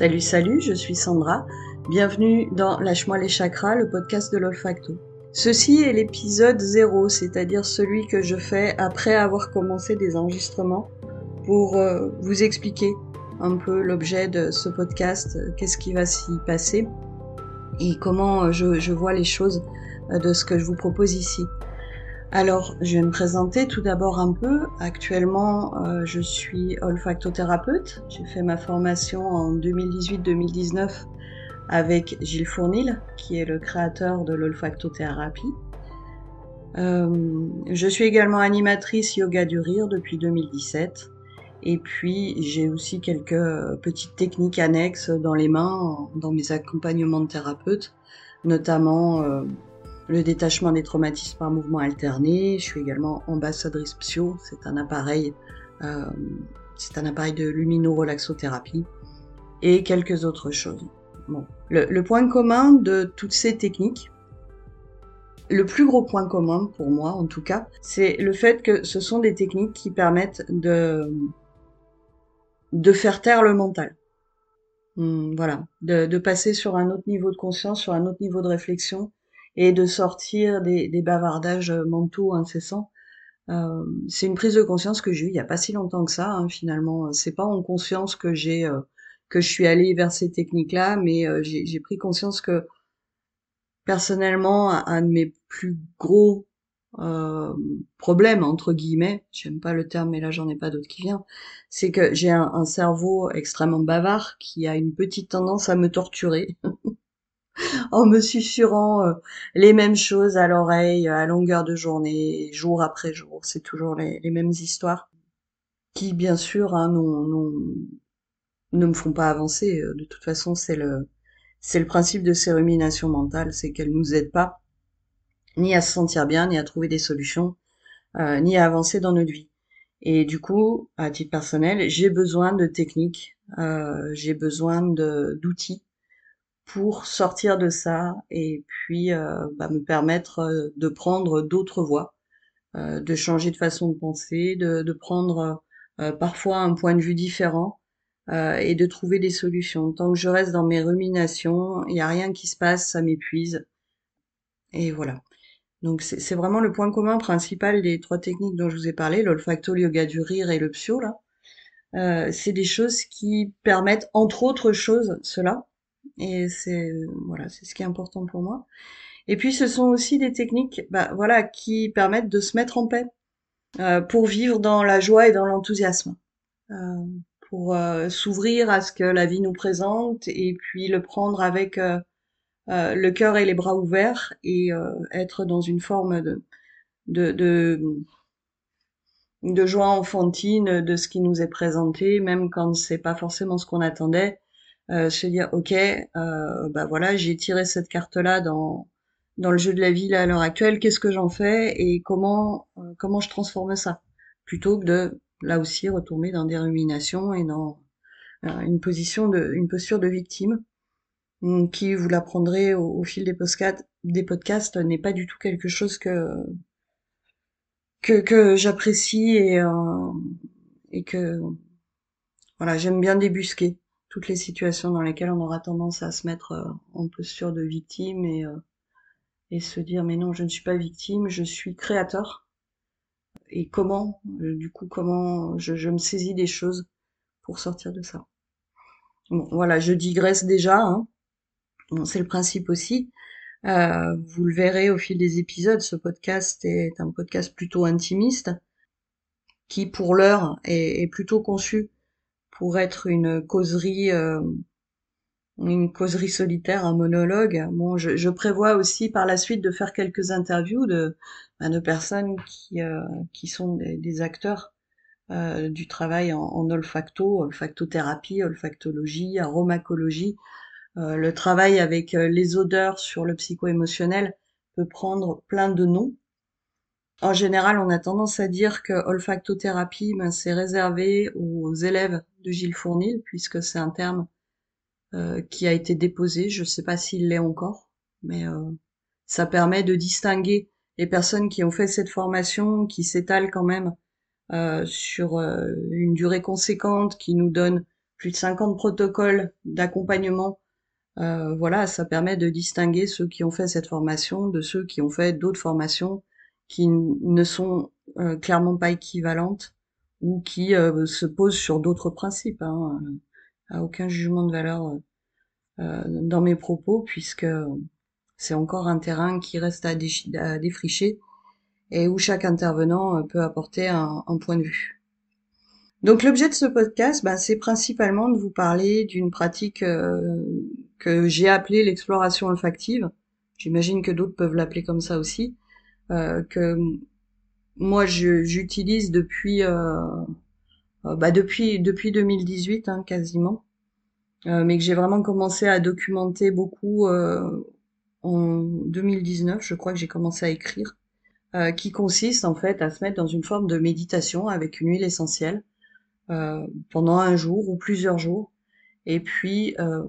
Salut, salut, je suis Sandra. Bienvenue dans Lâche-moi les chakras, le podcast de l'olfacto. Ceci est l'épisode 0, c'est-à-dire celui que je fais après avoir commencé des enregistrements pour euh, vous expliquer un peu l'objet de ce podcast, euh, qu'est-ce qui va s'y passer et comment euh, je, je, vois les choses de ce que je vous propose ici. Alors, je vais me présenter tout d'abord un peu. Actuellement, euh, je suis olfactothérapeute. J'ai fait ma formation en 2018-2019 avec Gilles Fournil, qui est le créateur de l'olfactothérapie. Euh, je suis également animatrice yoga du rire depuis 2017. Et puis, j'ai aussi quelques petites techniques annexes dans les mains, dans mes accompagnements de thérapeute, notamment euh, le détachement des traumatismes par mouvement alterné. Je suis également ambassadrice Psio, c'est un appareil, euh, c'est un appareil de luminorelaxothérapie et quelques autres choses. Bon, le, le, point commun de toutes ces techniques, le plus gros point commun pour moi en tout cas, c'est le fait que ce sont des techniques qui permettent de de faire taire le mental. Hum, voilà, de, de passer sur un autre niveau de conscience, sur un autre niveau de réflexion, et de sortir des, des bavardages mentaux incessants. Euh, c'est une prise de conscience que j'ai eue il n'y a pas si longtemps que ça, hein, finalement. C'est pas en conscience que j'ai euh, que je suis allée vers ces techniques-là, mais euh, j'ai pris conscience que personnellement, un de mes plus gros euh, problèmes entre guillemets, j'aime pas le terme, mais là j'en ai pas d'autre qui vient, c'est que j'ai un, un cerveau extrêmement bavard qui a une petite tendance à me torturer. en me susurrant euh, les mêmes choses à l'oreille à longueur de journée, jour après jour. C'est toujours les, mêmes histoires qui, bien sûr, hein, ne me font pas avancer. De toute façon, c'est le c'est le principe de ces ruminations mentales, c'est qu'elles nous aident pas ni à se sentir bien, ni à trouver des solutions, euh, ni à avancer dans notre vie. Et du coup, à titre personnel, j'ai besoin de techniques, euh, j'ai besoin d'outils pour sortir de ça et puis euh, bah, me permettre euh, de prendre d'autres voies, euh, de changer de façon de penser, de, de prendre parfois un point de vue différent et de trouver des solutions. Tant que je reste dans mes ruminations, il n'y a rien qui se passe, ça m'épuise. Et voilà. Donc c'est vraiment le point commun principal des trois techniques dont je vous ai parlé, l'olfacto, le yoga du rire et le psio là. Euh, c'est des choses qui permettent entre autres choses cela, et c'est voilà, c'est ce qui est important pour moi. Et puis ce sont aussi des techniques, bah, voilà, qui permettent de se mettre en paix euh, pour vivre dans la joie et dans l'enthousiasme, euh, pour euh, s'ouvrir à ce que la vie nous présente et puis le prendre avec euh, euh, le cœur et les bras ouverts et être dans une forme de, de, de de joie enfantine de ce qui nous est présenté, même quand c'est pas forcément ce qu'on attendait, euh, se dire ok, euh, bah voilà, j'ai tiré cette carte-là dans dans le jeu de la vie à l'heure actuelle, qu'est-ce que j'en fais et comment euh, comment je transforme ça, plutôt que de là aussi retomber dans des ruminations et dans une position de une posture de victime hum, qui vous l'apprendrez au, au, fil des podcasts des podcasts n'est pas du tout quelque chose que que, que j'apprécie et et que voilà j'aime bien débusquer toutes les situations dans lesquelles on aura tendance à se mettre euh, en posture de victime et, euh, et se dire mais non je ne suis pas victime, je suis créateur. Et comment, euh, du coup, comment je, je, me saisis des choses pour sortir de ça. Bon, voilà, je digresse déjà. Hein. C'est le principe aussi. Vous le verrez au fil des épisodes. Ce podcast est un podcast plutôt intimiste, qui pour l'heure est plutôt conçu pour être une causerie, euh, une causerie solitaire, un monologue. Bon, je, prévois aussi par la suite de faire quelques interviews de, ben, de personnes qui, euh, qui sont des, acteurs euh, du travail en, olfacto, olfactothérapie, olfactologie, aromacologie. Le travail avec les odeurs sur le psycho-émotionnel peut prendre plein de noms. En général, on a tendance à dire que olfactothérapie, ben, c'est réservé aux élèves de Gilles Fournil, puisque c'est un terme euh, qui a été déposé. Je ne sais pas s'il l'est encore, mais euh, ça permet de distinguer les personnes qui ont fait cette formation, qui s'étalent quand même euh, sur euh, une durée conséquente, qui nous donne plus de 50 protocoles d'accompagnement. Euh, voilà, ça permet de distinguer ceux qui ont fait cette formation de ceux qui ont fait d'autres formations qui ne sont euh, clairement pas équivalentes ou qui euh, se posent sur d'autres principes. Hein. À aucun jugement de valeur dans mes propos puisque c'est encore un terrain qui reste à, défricher et où chaque intervenant peut apporter un point de vue. Donc l'objet de ce podcast, bah, c'est principalement de vous parler d'une pratique euh, que j'ai appelée l'exploration olfactive. J'imagine que d'autres peuvent l'appeler comme ça aussi. Euh, que moi j'utilise depuis euh, bah, depuis depuis 2018 hein, quasiment, mais que j'ai vraiment commencé à documenter beaucoup en 2019. Je crois que j'ai commencé à écrire, qui consiste en fait à se mettre dans une forme de méditation avec une huile essentielle euh, pendant un jour ou plusieurs jours, et puis euh,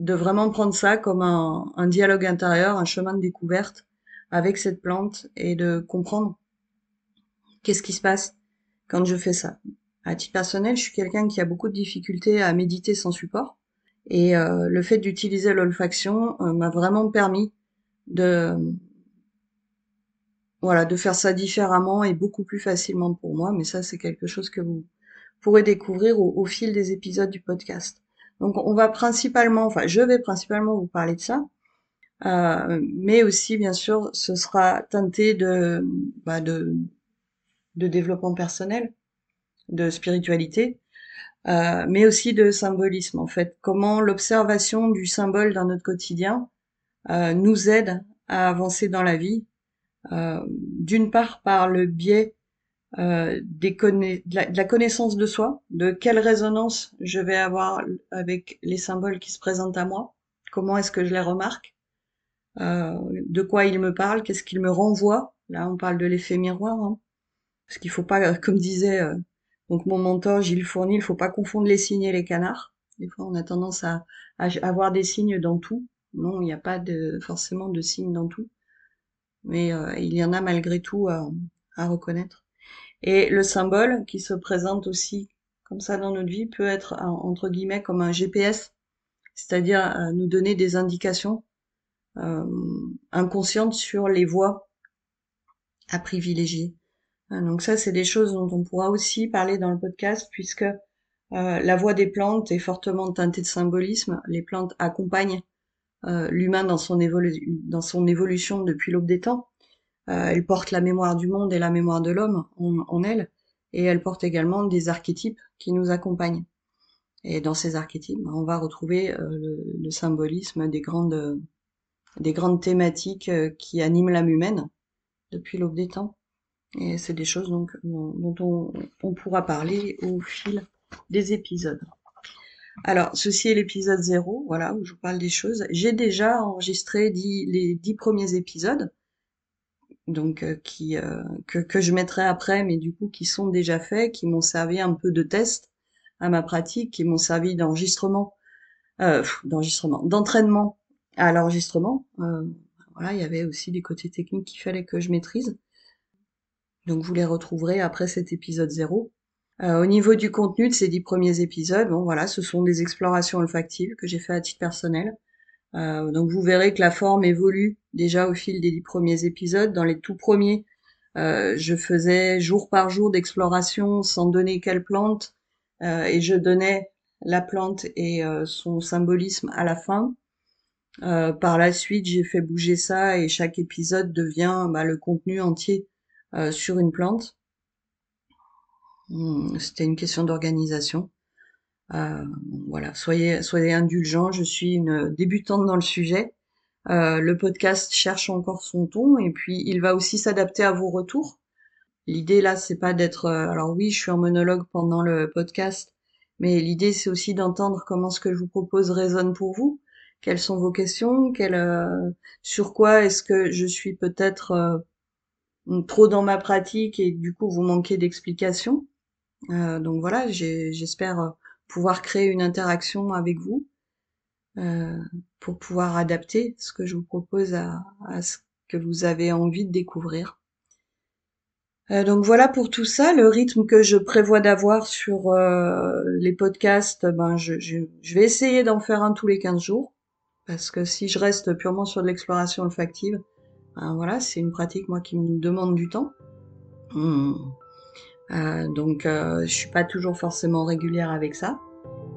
de vraiment prendre ça comme un, un, dialogue intérieur, un chemin de découverte avec cette plante et de comprendre qu'est-ce qui se passe quand je fais ça. À titre personnel, je suis quelqu'un qui a beaucoup de difficultés à méditer sans support, et euh, le fait d'utiliser l'olfaction m'a vraiment permis de voilà de faire ça différemment et beaucoup plus facilement pour moi. Mais ça, c'est quelque chose que vous pourrez découvrir au, fil des épisodes du podcast. Donc on va principalement, enfin je vais principalement vous parler de ça, euh, mais aussi bien sûr ce sera teinté de, bah, de, de développement personnel, de spiritualité, euh, mais aussi de symbolisme en fait. Comment l'observation du symbole dans notre quotidien euh, nous aide à avancer dans la vie, d'une part par le biais euh, des de, la, connaissance de soi, de quelle résonance je vais avoir avec les symboles qui se présentent à moi, comment est-ce que je les remarque, euh, de quoi ils me parlent, qu'est-ce qu'ils me renvoient. Là, on parle de l'effet miroir, hein. parce qu'il faut pas, comme disait euh, donc mon mentor Gilles Fournier, il faut pas confondre les signes et les canards. Des fois, on a tendance à, avoir des signes dans tout. Non, il n'y a pas de, forcément de signes dans tout, mais euh, il y en a malgré tout à reconnaître. Et le symbole qui se présente aussi comme ça dans notre vie peut être entre guillemets comme un GPS, c'est-à-dire euh, nous donner des indications euh, inconscientes sur les voies à privilégier. Hein, donc ça, c'est des choses dont on pourra aussi parler dans le podcast puisque euh, la voix des plantes est fortement teintée de symbolisme. Les plantes accompagnent l'humain dans son, dans son évolution depuis l'aube des temps. Euh, elle porte la mémoire du monde et la mémoire de l'homme en, elle, et elle porte également des archétypes qui nous accompagnent. Et dans ces archétypes, on va retrouver euh, le, symbolisme des grandes, des grandes thématiques euh, qui animent l'âme humaine depuis l'aube des temps. Et c'est des choses donc dont on, pourra parler au fil des épisodes. Alors, ceci est l'épisode 0, voilà, où je vous parle des choses. J'ai déjà enregistré les dix premiers épisodes donc euh, qui euh, que, que je mettrai après, mais du coup qui sont déjà faits, qui m'ont servi un peu de test à ma pratique, qui m'ont servi d'enregistrement, d'enregistrement, d'entraînement à l'enregistrement. Euh, voilà, il y avait aussi des côtés techniques qu'il fallait que je maîtrise. Donc vous les retrouverez après cet épisode 0. au niveau du contenu de ces dix premiers épisodes, bon voilà, ce sont des explorations olfactives que j'ai fait à titre personnel. Euh, donc vous verrez que la forme évolue déjà au fil des dix premiers épisodes. Dans les tout premiers, euh, je faisais jour par jour d'exploration sans donner quelle plante euh, et je donnais la plante et son symbolisme à la fin. Par la suite, j'ai fait bouger ça et chaque épisode devient bah, le contenu entier sur une plante. Hmm, c'était une question d'organisation. Euh, voilà, soyez, soyez indulgents. Je suis une débutante dans le sujet. Euh, le podcast cherche encore son ton et puis il va aussi s'adapter à vos retours. L'idée là, c'est pas d'être. Euh, alors oui, je suis en monologue pendant le podcast, mais l'idée c'est aussi d'entendre comment ce que je vous propose résonne pour vous. Quelles sont vos questions Sur quoi est-ce que je suis peut-être trop dans ma pratique et du coup vous manquez d'explications. Donc voilà, j'espère pouvoir créer une interaction avec vous euh, pour pouvoir adapter ce que je vous propose à, ce que vous avez envie de découvrir. Euh, donc voilà pour tout ça, le rythme que je prévois d'avoir sur euh, les podcasts, ben je, je, vais essayer d'en faire un tous les 15 jours, parce que si je reste purement sur de l'exploration olfactive, ben voilà, c'est une pratique moi qui me demande du temps. Hmm. Euh, donc je suis pas toujours forcément régulière avec ça,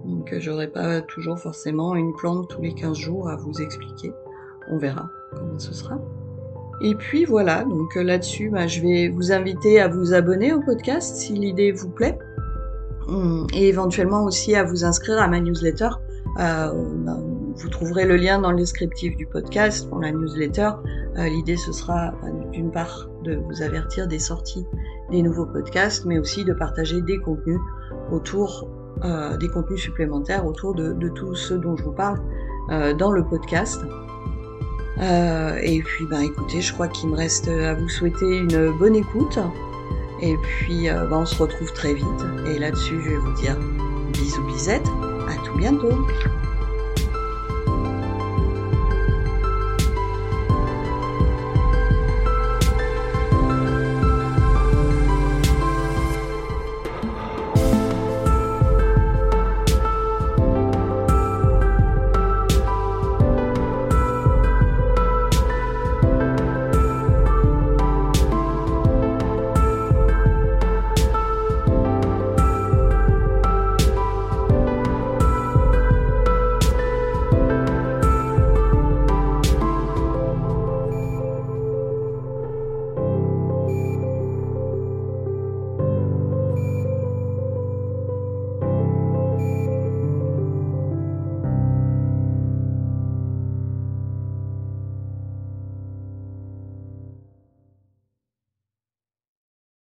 donc j'aurai pas toujours forcément une plante tous les 15 jours à vous expliquer. On verra comment ce sera. Et puis voilà, donc euh, là-dessus, bah, je vais vous inviter à vous abonner au podcast si l'idée vous plaît, hum, et éventuellement aussi à vous inscrire à ma newsletter. Euh, bah, vous trouverez le lien dans le descriptif du podcast pour la newsletter. Euh, l'idée ce sera bah, d'une part de vous avertir des sorties des nouveaux podcasts, mais aussi de partager des contenus autour des contenus supplémentaires autour de, de, tout ce dont je vous parle dans le podcast. Euh, et puis, ben, écoutez, je crois qu'il me reste à vous souhaiter une bonne écoute. Et puis, ben, on se retrouve très vite. Et là-dessus, je vais vous dire bisous bisettes. À tout bientôt.